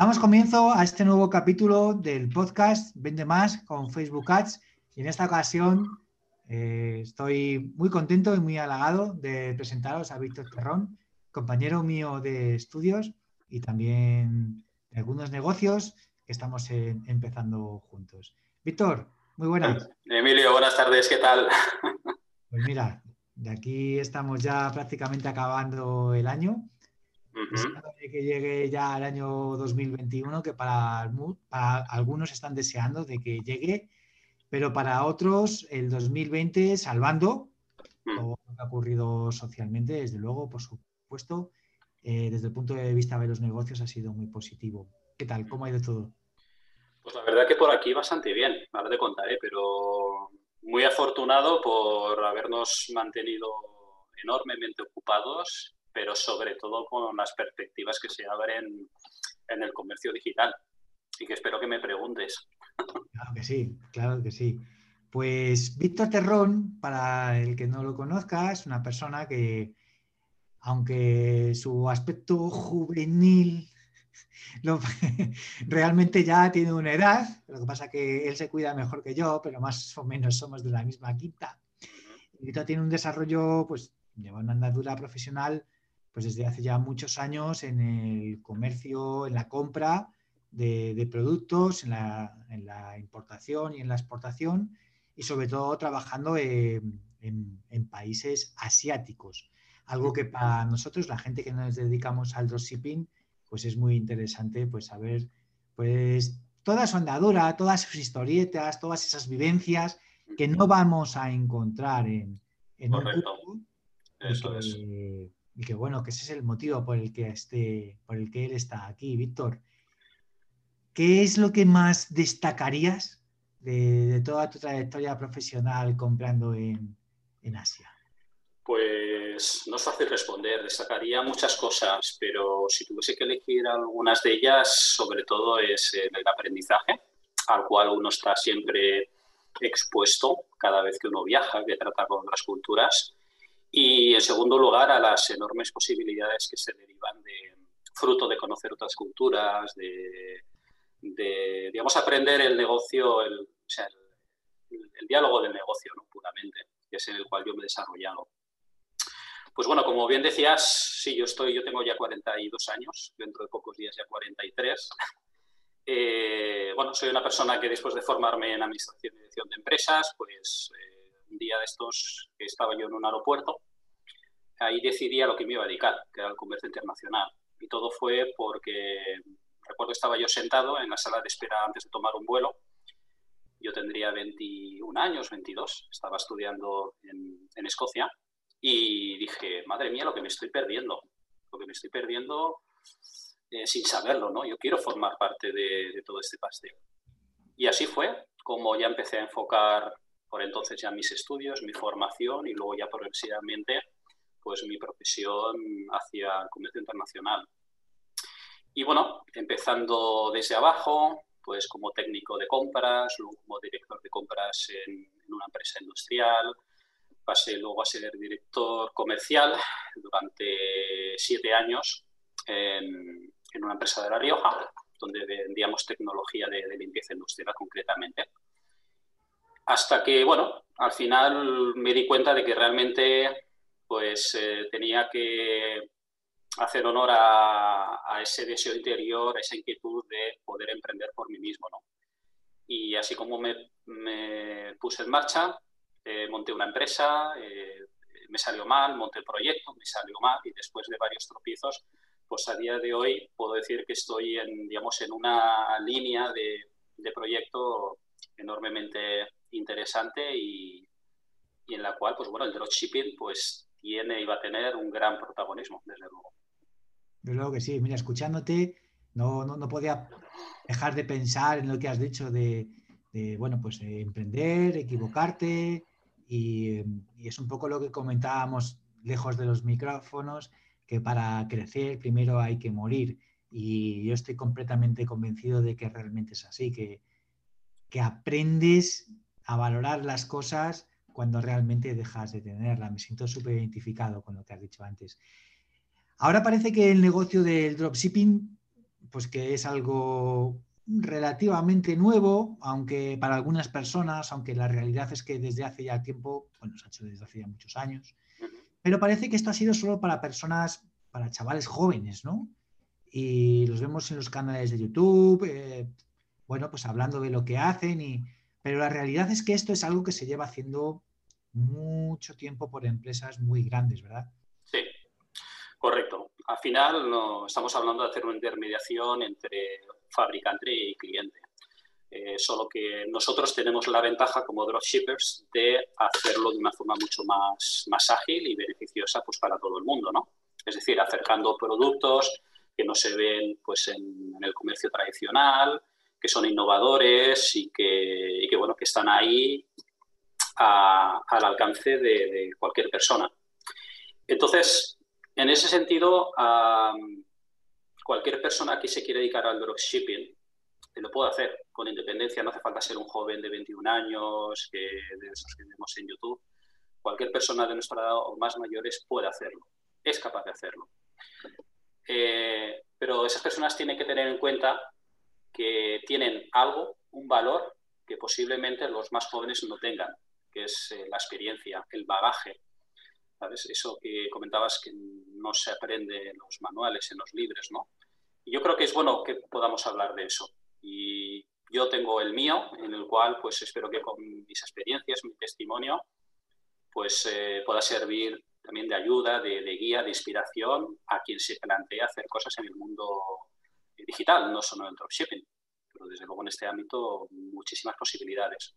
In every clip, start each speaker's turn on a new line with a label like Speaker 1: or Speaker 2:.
Speaker 1: Damos comienzo a este nuevo capítulo del podcast Vende Más con Facebook Ads y en esta ocasión eh, estoy muy contento y muy halagado de presentaros a Víctor Terrón, compañero mío de estudios y también de algunos negocios que estamos empezando juntos. Víctor, muy buenas.
Speaker 2: Emilio, buenas tardes, ¿qué tal?
Speaker 1: Pues mira, de aquí estamos ya prácticamente acabando el año que llegue ya el año 2021, que para, algunos están deseando de que llegue, pero para otros el 2020, salvando mm. todo lo que ha ocurrido socialmente, desde luego, por supuesto, eh, desde el punto de vista de los negocios ha sido muy positivo. ¿Qué tal? ¿Cómo ha ido todo?
Speaker 2: Pues la verdad que por aquí bastante bien, ahora te contaré, pero muy afortunado por habernos mantenido enormemente ocupados pero sobre todo con las perspectivas que se abren en el comercio digital. Y que espero que me preguntes.
Speaker 1: Claro que sí, claro que sí. Pues Víctor Terrón, para el que no lo conozca, es una persona que, aunque su aspecto juvenil realmente ya tiene una edad, lo que pasa es que él se cuida mejor que yo, pero más o menos somos de la misma quinta. Víctor tiene un desarrollo, pues lleva una andadura profesional pues desde hace ya muchos años en el comercio, en la compra de, productos, en la, importación y en la exportación y sobre todo trabajando en, países asiáticos. Algo que para nosotros, la gente que nos dedicamos al dropshipping, pues es muy interesante pues saber pues toda su andadura, todas sus historietas, todas esas vivencias que no vamos a encontrar en, en
Speaker 2: Correcto. Eso es
Speaker 1: y que bueno, que ese es el motivo por el que, esté, por el que él está aquí. Víctor, ¿qué es lo que más destacarías de, toda tu trayectoria profesional comprando en, Asia?
Speaker 2: Pues no es fácil responder, destacaría muchas cosas, pero si tuviese que elegir algunas de ellas, sobre todo es el aprendizaje, al cual uno está siempre expuesto cada vez que uno viaja, que trata con otras culturas y en segundo lugar, a las enormes posibilidades que se derivan de fruto de conocer otras culturas, de, digamos, aprender el negocio, el, o sea, el, diálogo del negocio, ¿no? puramente, que es en el cual yo me he desarrollado. Pues bueno, como bien decías, sí, yo estoy, yo tengo ya 42 años, dentro de pocos días ya 43. Eh, bueno, soy una persona que después de formarme en administración y dirección de empresas, pues eh, día de estos estaba yo en un aeropuerto, ahí decidí a lo que me iba a dedicar, que era el comercio internacional. Y todo fue porque, recuerdo, estaba yo sentado en la sala de espera antes de tomar un vuelo. Yo tendría 21 años, 22, estaba estudiando en, en Escocia y dije, madre mía, lo que me estoy perdiendo, lo que me estoy perdiendo eh, sin saberlo, ¿no? Yo quiero formar parte de, de todo este pastel. Y así fue como ya empecé a enfocar por entonces ya mis estudios, mi formación y luego ya progresivamente pues mi profesión hacia comercio internacional. Y bueno, empezando desde abajo, pues como técnico de compras, luego como director de compras en, una empresa industrial, pasé luego a ser director comercial durante siete años en, una empresa de La Rioja, donde vendíamos tecnología de, de limpieza industrial concretamente. Hasta que, bueno, al final me di cuenta de que realmente pues eh, tenía que hacer honor a, ese deseo interior, a esa inquietud de poder emprender por mí mismo. ¿no? Y así como me, puse en marcha, eh, monté una empresa, eh, me salió mal, monté el proyecto, me salió mal y después de varios tropiezos, pues a día de hoy puedo decir que estoy en, digamos, en una línea de, de proyecto enormemente interesante y, en la cual, pues bueno, el dropshipping pues tiene y va a tener un gran protagonismo, desde luego.
Speaker 1: Desde luego que sí. Mira, escuchándote, no, no, podía dejar de pensar en lo que has dicho de, bueno, pues emprender, equivocarte y, y, es un poco lo que comentábamos lejos de los micrófonos, que para crecer primero hay que morir y yo estoy completamente convencido de que realmente es así, que, que aprendes a valorar las cosas cuando realmente dejas de tenerla. Me siento súper identificado con lo que has dicho antes. Ahora parece que el negocio del dropshipping pues que es algo relativamente nuevo, aunque para algunas personas, aunque la realidad es que desde hace ya tiempo, bueno, se ha hecho desde hace ya muchos años, pero parece que esto ha sido solo para personas, para chavales jóvenes, ¿no? Y los vemos en los canales de YouTube, eh, bueno, pues hablando de lo que hacen, y, pero la realidad es que esto es algo que se lleva haciendo mucho tiempo por empresas muy grandes, ¿verdad?
Speaker 2: Sí, correcto. Al final no, estamos hablando de hacer una intermediación entre fabricante y cliente. Eh, solo que nosotros tenemos la ventaja como dropshippers de hacerlo de una forma mucho más, más ágil y beneficiosa pues, para todo el mundo, ¿no? Es decir, acercando productos que no se ven pues, en, el comercio tradicional, que son innovadores y que, bueno, que están ahí al alcance de, cualquier persona. Entonces, en ese sentido, cualquier persona que se quiere dedicar al dropshipping lo puede hacer con independencia, no hace falta ser un joven de 21 años, que de en YouTube. Cualquier persona de nuestra edad o más mayores puede hacerlo, es capaz de hacerlo. Eh, pero esas personas tienen que tener en cuenta que tienen algo, un valor que posiblemente los más jóvenes no tengan, que es eh, la experiencia, el bagaje. ¿Sabes? Eso que comentabas que no se aprende en los manuales, en los libros, ¿no? Y yo creo que es bueno que podamos hablar de eso. Y yo tengo el mío, en el cual pues espero que con mis experiencias, mi testimonio, pues eh, pueda servir también de ayuda, de, guía, de inspiración a quien se plantea hacer cosas en el mundo digital, no solo en el dropshipping, pero desde luego en este ámbito muchísimas posibilidades.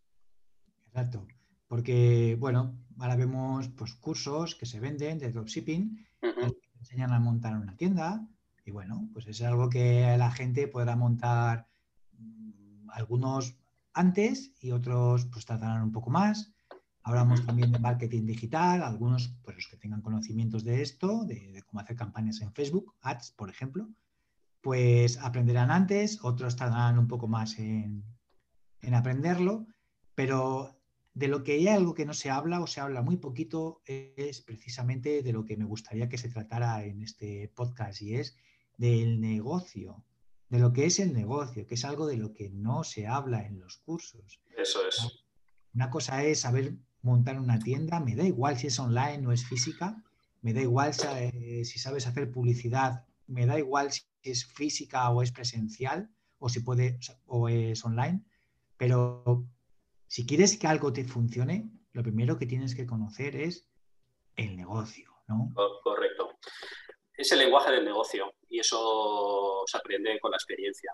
Speaker 1: Exacto, porque bueno, ahora vemos pues cursos que se venden de dropshipping, que enseñan a montar una tienda y bueno, pues es algo que la gente podrá montar algunos antes y otros pues tardarán un poco más. Hablamos también de marketing digital, algunos pues los que tengan conocimientos de esto, de, cómo hacer campañas en Facebook, ads, por ejemplo, pues aprenderán antes, otros tardarán un poco más en, en aprenderlo, pero de lo que hay algo que no se habla o se habla muy poquito es precisamente de lo que me gustaría que se tratara en este podcast y es del negocio, de lo que es el negocio, que es algo de lo que no se habla en los cursos.
Speaker 2: Eso es.
Speaker 1: Una cosa es saber montar una tienda, me da igual si es online o es física, me da igual eh, si sabes hacer publicidad, me da igual si es física o es presencial o si puede o es online, pero si quieres que algo te funcione, lo primero que tienes que conocer es el negocio, ¿no?
Speaker 2: Correcto es el lenguaje del negocio y eso se aprende con la experiencia.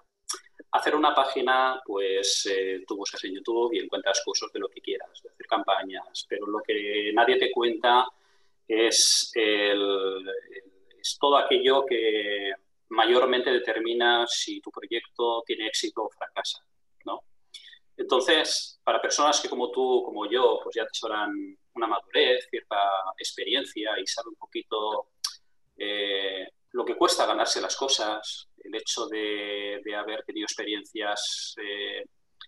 Speaker 2: Hacer una página, pues eh, tú buscas en YouTube y encuentras cursos de lo que quieras, de hacer campañas, pero lo que nadie te cuenta es, todo aquello que mayormente determina si tu proyecto tiene éxito o fracasa. ¿no? Entonces, para personas que como tú, como yo, pues ya tesoran una madurez, cierta experiencia y saben un poquito eh, lo que cuesta ganarse las cosas, el hecho de, haber tenido experiencias eh,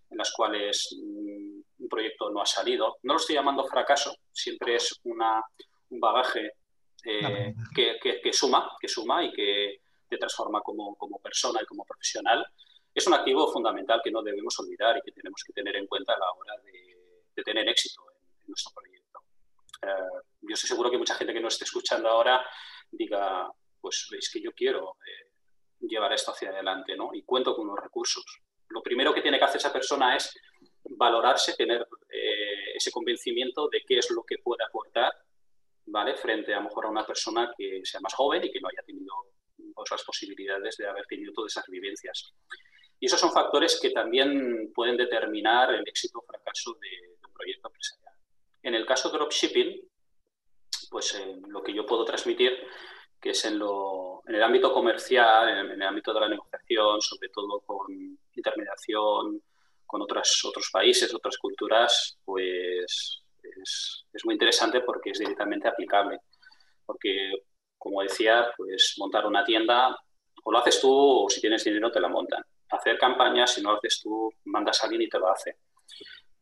Speaker 2: en las cuales mm, un proyecto no ha salido. No lo estoy llamando fracaso, siempre es una, un bagaje eh, que, suma, que suma y que te transforma como, persona y como profesional. Es un activo fundamental que no debemos olvidar y que tenemos que tener en cuenta a la hora de, tener éxito en, nuestro proyecto. yo estoy seguro que mucha gente que nos esté escuchando ahora diga, pues veis que yo quiero eh, llevar esto hacia adelante, ¿no? Y cuento con los recursos. Lo primero que tiene que hacer esa persona es valorarse, tener eh, ese convencimiento de qué es lo que puede aportar, ¿vale? Frente a, lo mejor a una persona que sea más joven y que no haya tenido pues, las posibilidades de haber tenido todas esas vivencias. Y esos son factores que también pueden determinar el éxito o fracaso de, de un proyecto empresarial. En el caso de dropshipping, pues eh, lo que yo puedo transmitir, que es en, lo, en el ámbito comercial, en, el ámbito de la negociación, sobre todo con intermediación con otras, otros países, otras culturas, pues es, es muy interesante porque es directamente aplicable. Porque, como decía, pues montar una tienda o lo haces tú o si tienes dinero te la montan. Hacer campañas, si no lo haces tú, mandas a alguien y te lo hace.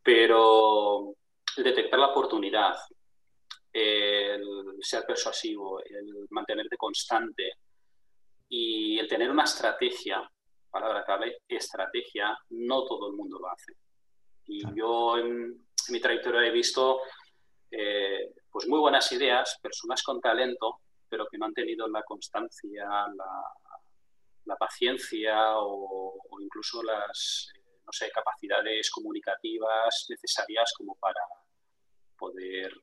Speaker 2: Pero detectar la oportunidad, el ser persuasivo, el mantenerte constante y el tener una estrategia palabra clave, estrategia, no todo el mundo lo hace. Y yo en, mi trayectoria he visto eh, pues muy buenas ideas, personas con talento, pero que no han tenido la constancia, la, paciencia o, incluso las eh, no sé, capacidades comunicativas necesarias como para poder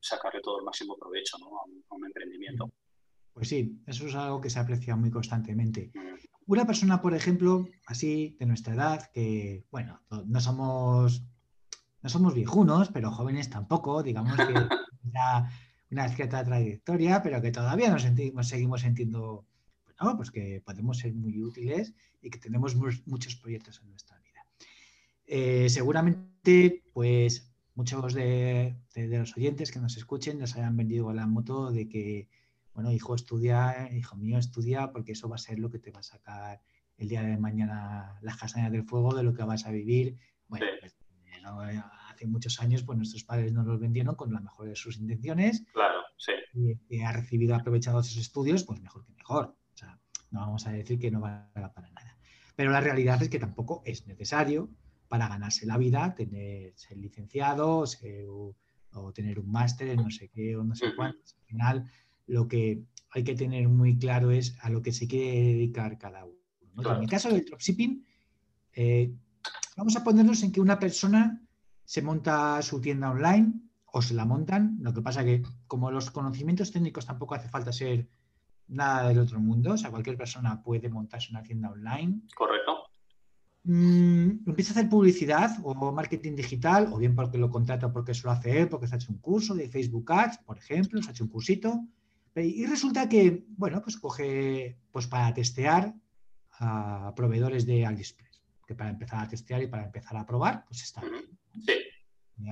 Speaker 2: sacarle todo el máximo provecho a, un, emprendimiento.
Speaker 1: Pues sí, eso es algo que se aprecia muy constantemente. Una persona, por ejemplo, así de nuestra edad, que, bueno, no somos, no somos viejunos, pero jóvenes tampoco, digamos que ya una cierta trayectoria, pero que todavía nos, sentimos, seguimos sintiendo bueno, pues que podemos ser muy útiles y que tenemos muchos proyectos en nuestra vida. Eh, seguramente, pues muchos de, los oyentes que nos escuchen nos hayan vendido la moto de que, bueno, hijo, estudia, hijo mío, estudia, porque eso va a ser lo que te va a sacar el día de mañana las castañas del fuego de lo que vas a vivir. Bueno, pues, hace muchos años, pues nuestros padres nos los vendieron con la mejor de sus intenciones.
Speaker 2: Claro, sí.
Speaker 1: Y que ha recibido, aprovechado esos estudios, pues mejor que mejor. O sea, no vamos a decir que no valga para nada. Pero la realidad es que tampoco es necesario para ganarse la vida, tener, ser licenciado o, tener un máster en no sé qué o no sé cuánto. Al final, lo que hay que tener muy claro es a lo que se quiere dedicar cada uno. En el caso del dropshipping, eh, vamos a ponernos en que una persona se monta su tienda online o se la montan. Lo que pasa que como los conocimientos técnicos tampoco hace falta ser nada del otro mundo, o sea, cualquier persona puede montarse una tienda online.
Speaker 2: Correcto.
Speaker 1: Mm, empieza a hacer publicidad o marketing digital, o bien porque lo contrata porque eso lo hace él, porque se ha hecho un curso de Facebook Ads, por ejemplo, se ha hecho un cursito. Y resulta que, bueno, pues coge pues para testear a proveedores de AliExpress, que para empezar a testear y para empezar a probar, pues está bien. Sí.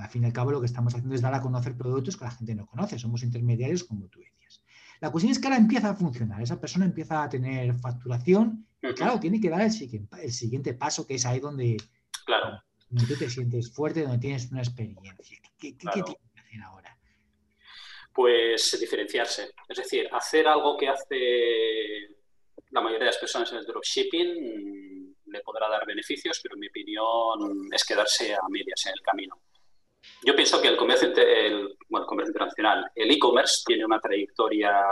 Speaker 1: al fin y al cabo lo que estamos haciendo es dar a conocer productos que la gente no conoce, somos intermediarios como tú decías. La cuestión es que ahora empieza a funcionar, esa persona empieza a tener facturación y claro, tiene que dar el siguiente, paso, que es ahí donde,
Speaker 2: claro.
Speaker 1: tú te sientes fuerte, donde tienes una experiencia. ¿Qué, qué, que hacer ahora?
Speaker 2: Pues diferenciarse, es decir, hacer algo que hace la mayoría de las personas en el dropshipping le podrá dar beneficios, pero mi opinión es quedarse a medias en el camino. Yo pienso que el comercio, el, bueno, comercio internacional, el e-commerce tiene una trayectoria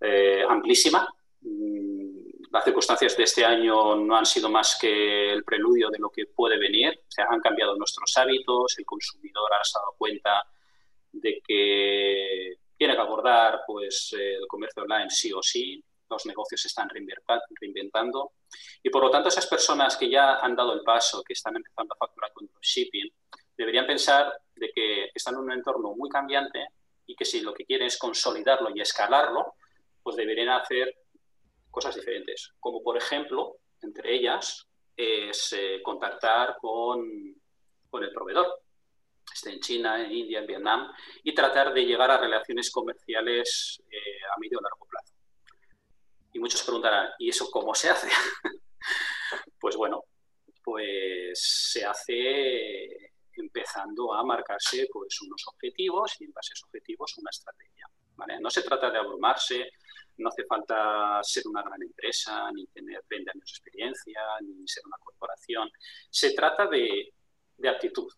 Speaker 2: eh, amplísima. Mm, las circunstancias de este año no han sido más que el preludio de lo que puede venir. Se han cambiado nuestros hábitos, el consumidor ha dado cuenta de que tiene que abordar pues, el comercio online sí o sí, los negocios se están reinventando y por lo tanto esas personas que ya han dado el paso, que están empezando a facturar con shipping, deberían pensar de que están en un entorno muy cambiante y que si lo que quieren es consolidarlo y escalarlo, pues deberían hacer cosas diferentes. Como por ejemplo, entre ellas, es eh, contactar con, con el proveedor, esté en China, en India, en Vietnam, y tratar de llegar a relaciones comerciales eh, a medio largo. Y muchos preguntarán, ¿y eso cómo se hace? pues bueno, pues se hace empezando a marcarse pues, unos objetivos y en base a esos objetivos una estrategia. No se trata de abrumarse, no hace falta ser una gran empresa, ni tener 20 años de experiencia, ni ser una corporación. Se trata de, de actitud,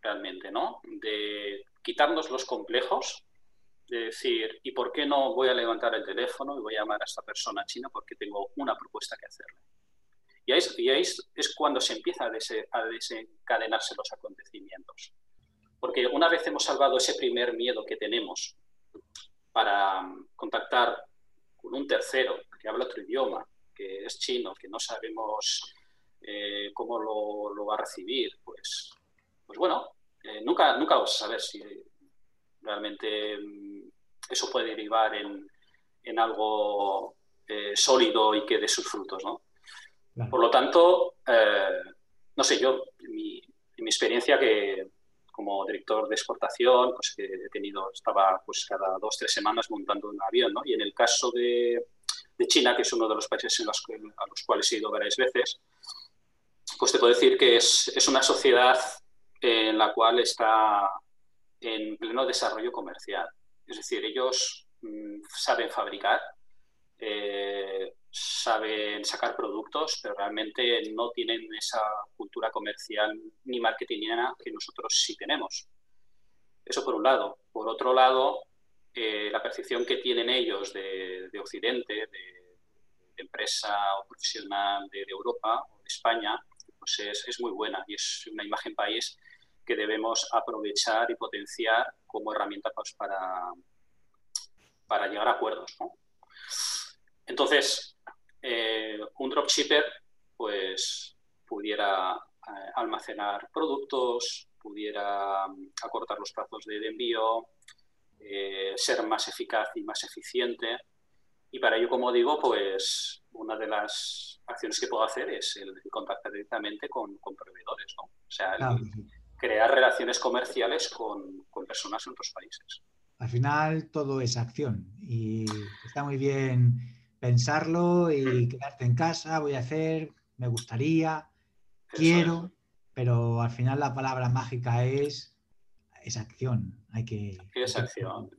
Speaker 2: realmente, ¿no? De quitarnos los complejos, de decir, ¿y por qué no voy a levantar el teléfono y voy a llamar a esta persona china porque tengo una propuesta que hacerle? Y ahí, es cuando se empieza a, desencadenarse los acontecimientos. Porque una vez hemos salvado ese primer miedo que tenemos para contactar con un tercero que habla otro idioma, que es chino, que no sabemos eh, cómo lo, va a recibir, pues, pues bueno, eh, nunca, nunca vamos a saber si realmente eso puede derivar en, algo eh, sólido y que dé sus frutos, ¿no? Por lo tanto, eh, no sé, yo, en mi, experiencia que como director de exportación, pues he tenido, estaba pues cada dos, tres semanas montando un avión, ¿no? Y en el caso de, China, que es uno de los países en los a los cuales he ido varias veces, pues te puedo decir que es, es una sociedad en la cual está en pleno desarrollo comercial. Es decir, ellos mm, saben fabricar, eh, saben sacar productos, pero realmente no tienen esa cultura comercial ni marketingera que nosotros sí tenemos. Eso por un lado. Por otro lado, eh, la percepción que tienen ellos de, Occidente, de, empresa o profesional de, Europa o de España, pues es, muy buena y es una imagen país que debemos aprovechar y potenciar como herramienta pues, para, para llegar a acuerdos. Entonces, eh, un dropshipper pues, pudiera eh, almacenar productos, pudiera mm, acortar los plazos de, envío, eh, ser más eficaz y más eficiente. Y para ello, como digo, pues una de las acciones que puedo hacer es el contactar directamente con, proveedores, ¿no? O sea, crear relaciones comerciales con, con personas en otros países.
Speaker 1: Al final todo es acción y está muy bien pensarlo y quedarte en casa, voy a hacer, me gustaría, quiero, pero al final la palabra mágica es, es acción. Hay que...
Speaker 2: Es acción,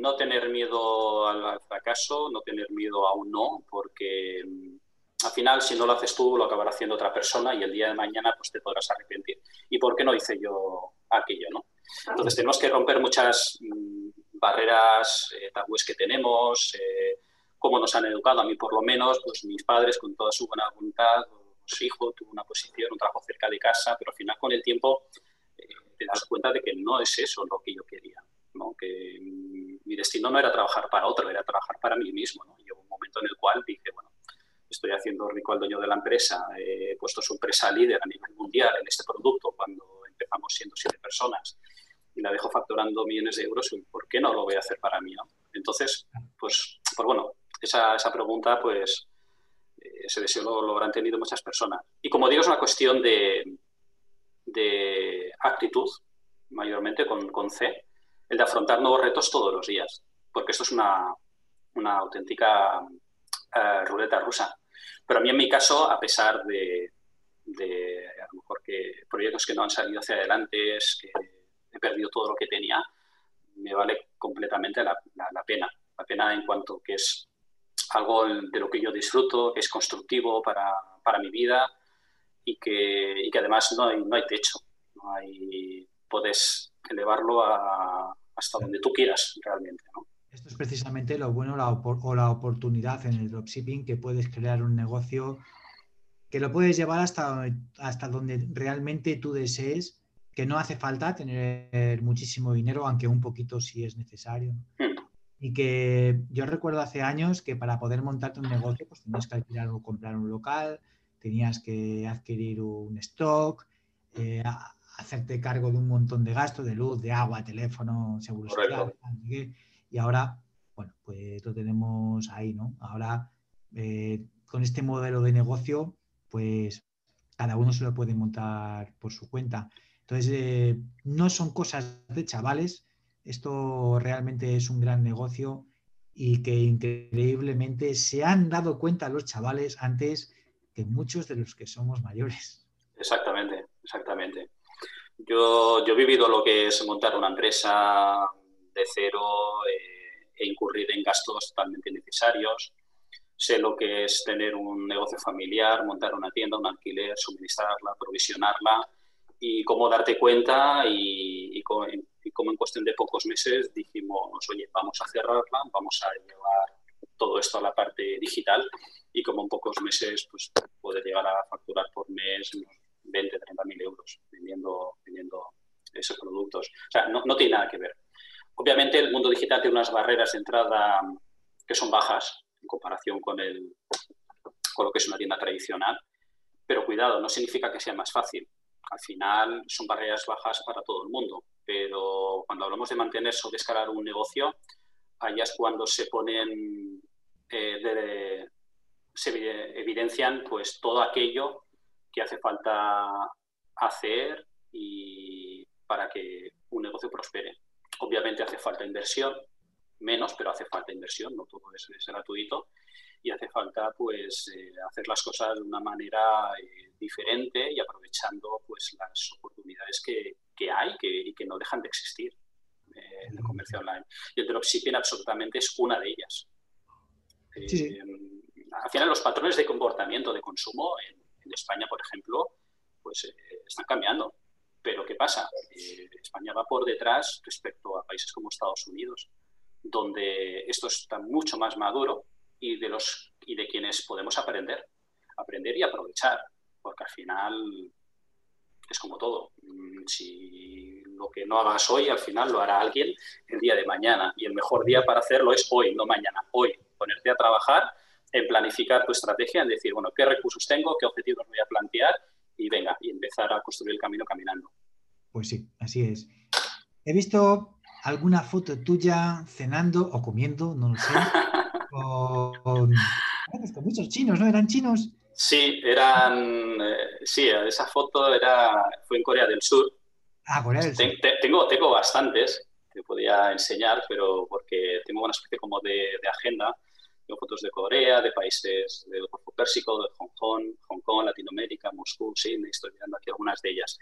Speaker 2: no tener miedo al fracaso, no tener miedo a un no, porque mm, al final si no lo haces tú lo acabará haciendo otra persona y el día de mañana pues te podrás arrepentir. ¿Y por qué no hice yo aquello? ¿no? Entonces tenemos que romper muchas mm, barreras, eh, tabúes que tenemos, eh, cómo nos han educado, a mí por lo menos, pues mis padres con toda su buena voluntad, su hijo tuvo una posición, un trabajo cerca de casa, pero al final con el tiempo eh, te das cuenta de que no es eso lo que yo quería, ¿no? que mi destino no era trabajar para otro, era trabajar para mí mismo. ¿no? Y hubo un momento en el cual dije, bueno, estoy haciendo rico al dueño de la empresa, he puesto su empresa líder a nivel mundial en este producto cuando empezamos siendo siete personas y la dejo facturando millones de euros, ¿por qué no lo voy a hacer para mí? Entonces, pues, pues bueno, esa, esa pregunta, pues eh, ese deseo lo, habrán tenido muchas personas. Y como digo, es una cuestión de, de actitud, mayormente con, con, C, el de afrontar nuevos retos todos los días, porque esto es una, una auténtica uh, ruleta rusa. Pero a mí en mi caso, a pesar de, a lo mejor que proyectos que no han salido hacia adelante, es que he perdido todo lo que tenía, me vale completamente la, la, la pena. La pena en cuanto que es algo de lo que yo disfruto, que es constructivo para, para mi vida y que, y que además no hay, no hay techo. No hay, puedes elevarlo a, hasta donde tú quieras realmente.
Speaker 1: Precisamente lo bueno la, o la oportunidad en el dropshipping, que puedes crear un negocio que lo puedes llevar hasta, hasta donde realmente tú desees, que no hace falta tener muchísimo dinero, aunque un poquito sí es necesario. Y que yo recuerdo hace años que para poder montarte un negocio pues tenías que alquilar o comprar un local, tenías que adquirir un stock, eh, hacerte cargo de un montón de gastos, de luz, de agua, teléfono, seguro social, y ahora, bueno, pues lo tenemos ahí, ¿no? Ahora, eh, con este modelo de negocio, pues cada uno se lo puede montar por su cuenta. Entonces, eh, no son cosas de chavales, esto realmente es un gran negocio y que increíblemente se han dado cuenta los chavales antes que muchos de los que somos mayores.
Speaker 2: Exactamente, exactamente. Yo, yo he vivido lo que es montar una empresa de cero eh, e incurrir en gastos totalmente innecesarios. Sé lo que es tener un negocio familiar, montar una tienda, un alquiler, suministrarla, provisionarla y cómo darte cuenta y, y cómo, y como en cuestión de pocos meses dijimos, oye, vamos a cerrarla, vamos a llevar todo esto a la parte digital y como en pocos meses pues poder llegar a facturar por mes unos 20, 30 mil euros vendiendo, vendiendo esos productos. O sea, no, no, tiene nada que ver. Obviamente el mundo digital tiene unas barreras de entrada que son bajas en comparación con, el, con lo que es una tienda tradicional, pero cuidado, no significa que sea más fácil. Al final son barreras bajas para todo el mundo pero cuando hablamos de mantenerse o de escalar un negocio, allá es cuando se ponen, eh, se evidencian pues todo aquello que hace falta hacer y para que un negocio prospere. Obviamente hace falta inversión, menos, pero hace falta inversión, no todo es, es gratuito y hace falta pues eh, hacer las cosas de una manera eh, diferente y aprovechando pues las oportunidades que, que hay que, y que no dejan de existir eh, en el comercio online. Y el dropshipping absolutamente es una de ellas. al final los patrones de comportamiento de consumo en, España, por ejemplo, pues eh, están cambiando. Pero ¿qué pasa? Eh, España va por detrás respecto a países como Estados Unidos, donde esto está mucho más maduro y de, los, y de quienes podemos aprender, aprender y aprovechar, porque al final es como todo. Mm, si lo que no hagas hoy, al final lo hará alguien el día de mañana. Y el mejor día para hacerlo es hoy, no mañana. Hoy, ponerte a trabajar en planificar tu estrategia, en decir, bueno, qué recursos tengo, qué objetivos voy a plantear y venga, y empezar a construir el camino caminando.
Speaker 1: Pues sí, así es. He visto alguna foto tuya cenando o comiendo, no lo sé, con, con muchos chinos, ¿no? ¿Eran chinos?
Speaker 2: Sí, eran. Eh, sí, esa foto era, fue en Corea del Sur.
Speaker 1: Ah, Corea del Sur.
Speaker 2: tengo, tengo bastantes que podía enseñar, pero porque tengo una especie como de, agenda. Tengo fotos de Corea, de países del Golfo Pérsico, de Hong Kong, Hong Kong, Latinoamérica, Moscú, sí, estoy mirando aquí algunas de ellas.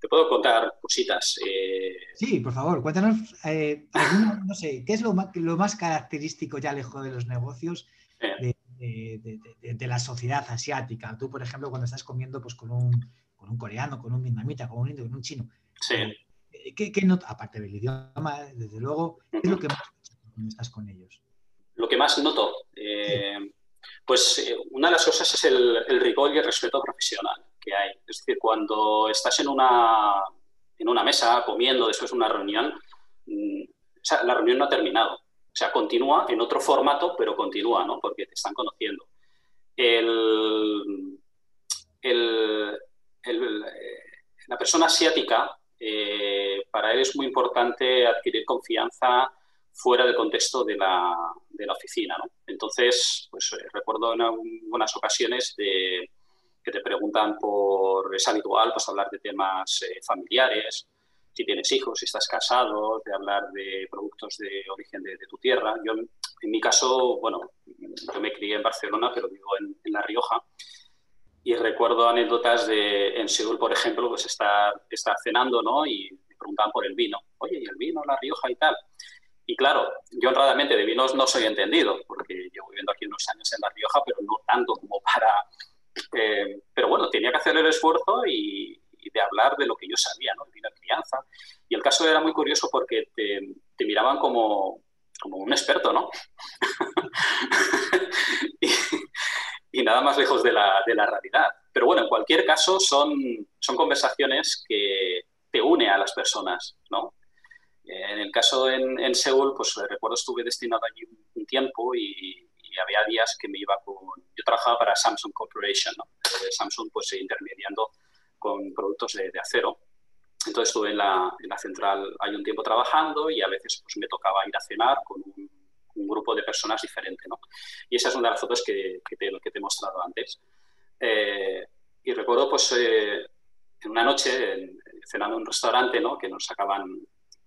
Speaker 2: Te puedo contar cositas.
Speaker 1: Eh, sí, por favor, cuéntanos, eh, no sé, ¿qué es lo más, lo más característico ya lejos de los negocios de, de, la sociedad asiática. Tú, por ejemplo, cuando estás comiendo pues, con, un, con un coreano, con un vietnamita, con un indio, con un chino,
Speaker 2: sí.
Speaker 1: Eh, ¿qué, qué aparte del idioma, desde luego, qué es lo que más cuando estás con ellos?
Speaker 2: Lo que más noto, eh, pues eh, una de las cosas es el, el, rigor y el respeto profesional que hay. Es decir, cuando estás en una, en una mesa comiendo después de una reunión, mm, la reunión no ha terminado o sea, continúa en otro formato, pero continúa, ¿no? Porque te están conociendo. la persona asiática, eh, para él es muy importante adquirir confianza fuera del contexto de la, oficina, ¿no? Entonces, pues eh, recuerdo en algunas ocasiones de, que te preguntan por, es habitual, pues hablar de temas eh, familiares, si tienes hijos, si estás casado, de hablar de productos de origen de, tu tierra. Yo, en mi caso, bueno, yo me crié en Barcelona, pero vivo en, La Rioja. Y recuerdo anécdotas de en Seúl, por ejemplo, pues estar, estar cenando, ¿no? Y me preguntaban por el vino. Oye, ¿y el vino, La Rioja y tal? Y claro, yo honradamente de vinos no soy entendido, porque llevo viviendo aquí unos años en La Rioja, pero no tanto como para... Eh, pero bueno, tenía que hacer el esfuerzo y, de hablar de lo que yo sabía, ¿no? De la crianza. Y el caso era muy curioso porque te, miraban como, como, un experto, ¿no? y, nada más lejos de la, de la, realidad. Pero bueno, en cualquier caso son, son conversaciones que te une a las personas, ¿no? En el caso en, en Seúl, pues recuerdo estuve destinado allí un, tiempo y, había días que me iba con... Yo trabajaba para Samsung Corporation, ¿no? Eh, Samsung pues intermediando con productos de, acero. Entonces estuve en la, en la, central hay un tiempo trabajando y a veces pues, me tocaba ir a cenar con un, grupo de personas diferente. ¿no? Y esa es una de las fotos que, que, te, que te, he mostrado antes. Eh, y recuerdo pues eh, en una noche cenando en un restaurante ¿no? que nos sacaban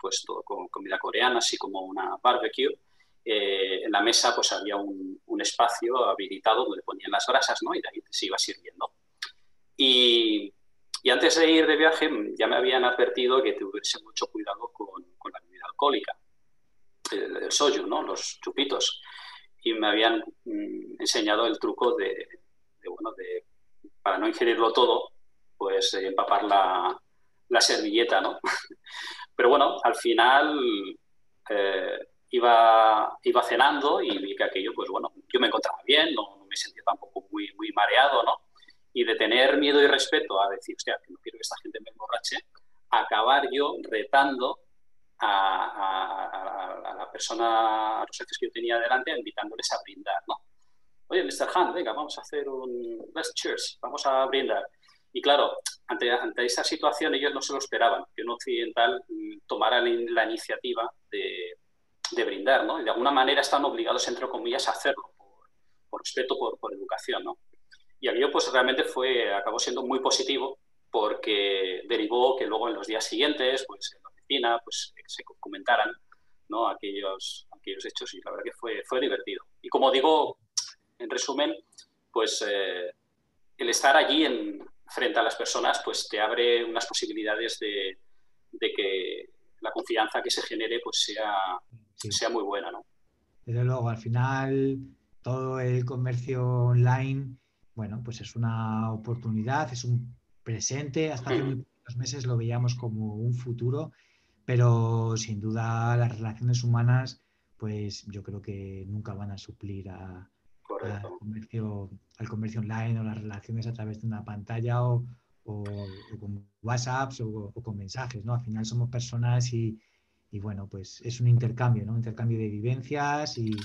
Speaker 2: pues todo con comida coreana, así como una barbecue. Eh, en la mesa pues había un, un, espacio habilitado donde ponían las grasas ¿no? y de ahí se iba sirviendo. Y, y antes de ir de viaje ya me habían advertido que tuviese mucho cuidado con, la bebida alcohólica, el, soju, ¿no? los chupitos. Y me habían mm, enseñado el truco de, bueno, de, para no ingerirlo todo, pues empapar la, la servilleta, ¿no? Pero bueno, al final eh, iba, iba cenando y vi que aquello, pues bueno, yo me encontraba bien, no, no me sentía tampoco muy, muy mareado, ¿no? y de tener miedo y respeto a decir, hostia, que no quiero que esta gente me emborrache, acabar yo retando a, la persona, a los jefes que yo tenía delante, invitándoles a brindar, ¿no? Oye, Mr. Han, venga, vamos a hacer un let's cheers, vamos a brindar. Y claro, ante, ante esa situación ellos no se lo esperaban, que un occidental tomara la iniciativa de, de brindar, ¿no? Y de alguna manera están obligados, entre comillas, a hacerlo, por, por respeto, por, por educación, ¿no? Y aquello pues realmente fue, acabó siendo muy positivo porque derivó que luego en los días siguientes, pues en la oficina, pues se comentaran ¿no? aquellos, aquellos hechos y la verdad que fue, fue divertido. Y como digo, en resumen, pues eh, el estar allí en, frente a las personas pues te abre unas posibilidades de, de que la confianza que se genere pues sea, sea muy buena. ¿no?
Speaker 1: Desde luego, al final todo el comercio online, bueno, pues es una oportunidad, es un presente. Hasta hace muy pocos meses lo veíamos como un futuro, pero sin duda las relaciones humanas, pues yo creo que nunca van a suplir a, al, comercio, al comercio online o las relaciones a través de una pantalla o, con WhatsApps o, con mensajes, ¿no? Al final somos personas y, y, bueno, pues es un intercambio, ¿no? Un intercambio de vivencias y,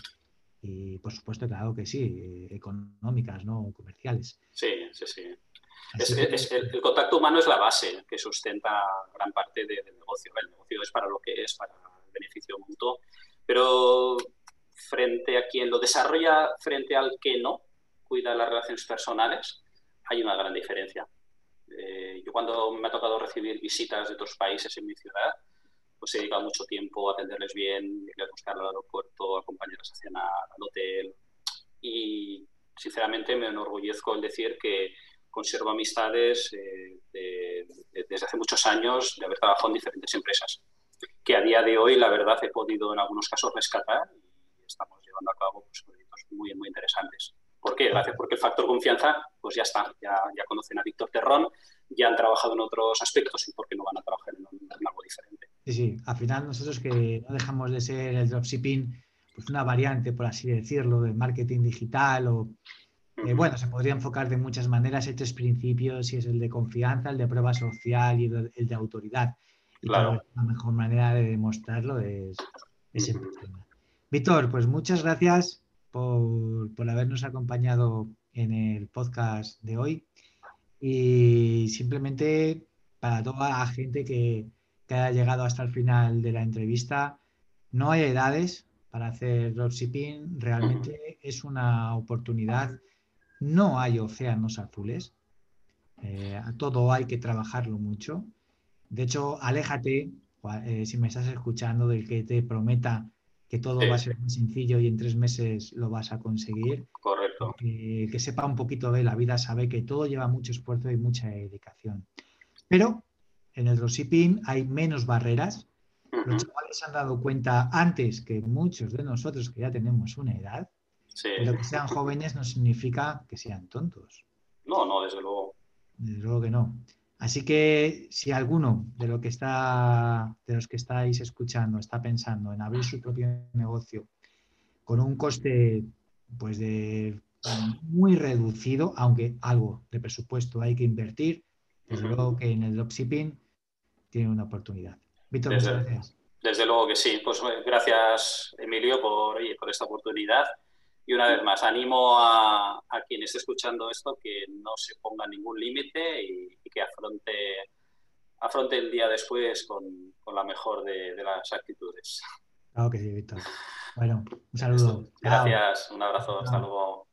Speaker 1: y por supuesto, claro que sí, eh, económicas, ¿no? Comerciales.
Speaker 2: Sí, sí, sí. Es, el, contacto humano es la base que sustenta gran parte del negocio. El negocio es para lo que es, para el beneficio mutuo. Pero frente a quien lo desarrolla, frente al que no cuida las relaciones personales, hay una gran diferencia. Eh, yo cuando me ha tocado recibir visitas de otros países en mi ciudad, pues he dedicado mucho tiempo a atenderles bien, a buscar al aeropuerto, acompañarles a cenar al hotel. Y sinceramente me enorgullezco el decir que conservo amistades eh, desde hace muchos años de haber trabajado en diferentes empresas, que a día de hoy, la verdad, he podido en algunos casos rescatar estamos llevando a cabo pues, proyectos muy, muy interesantes. ¿Por qué? Gracias porque el factor confianza, pues ya está, ya, ya conocen a Víctor Terrón, ya han trabajado en otros aspectos y por qué no van a trabajar en, algo diferente.
Speaker 1: Sí, sí, al final nosotros que no dejamos de ser el dropshipping, pues una variante, por así decirlo, del marketing digital o, eh, bueno, se podría enfocar de muchas maneras. Hay tres principios, y es el de confianza, el de prueba social y el de, autoridad. Y claro. la mejor manera de demostrarlo es, ese Víctor, pues muchas gracias por, habernos acompañado en el podcast de hoy. Y simplemente para toda la gente que, haya llegado hasta el final de la entrevista, no hay edades para hacer dropshipping. Realmente es una oportunidad. No hay océanos azules. Eh, todo hay que trabajarlo mucho. De hecho, aléjate, eh, si me estás escuchando, del que te prometa que todo va a ser muy sencillo y en tres meses lo vas a conseguir.
Speaker 2: Correcto.
Speaker 1: que sepa un poquito de la vida, sabe que todo lleva mucho esfuerzo y mucha dedicación. Pero en el dropshipping hay menos barreras. Los chavales se han dado cuenta antes que muchos de nosotros que ya tenemos una edad. Sí. Pero que sean jóvenes no significa que sean tontos.
Speaker 2: No, no, desde luego.
Speaker 1: Desde luego que no. Así que si alguno de, lo que está, de los que estáis escuchando está pensando en abrir su propio negocio con un coste pues de muy reducido, aunque algo de presupuesto hay que invertir, desde luego que en el dropshipping tiene una oportunidad. Víctor, muchas gracias.
Speaker 2: Desde luego que sí. Pues eh, gracias, Emilio, por, por esta oportunidad. Y una vez más, animo a, quien esté escuchando esto que no se ponga ningún límite y, que afronte, afronte el día después con, la mejor de, las actitudes.
Speaker 1: Claro que sí, Víctor. Bueno, un saludo.
Speaker 2: Gracias, un abrazo, hasta luego.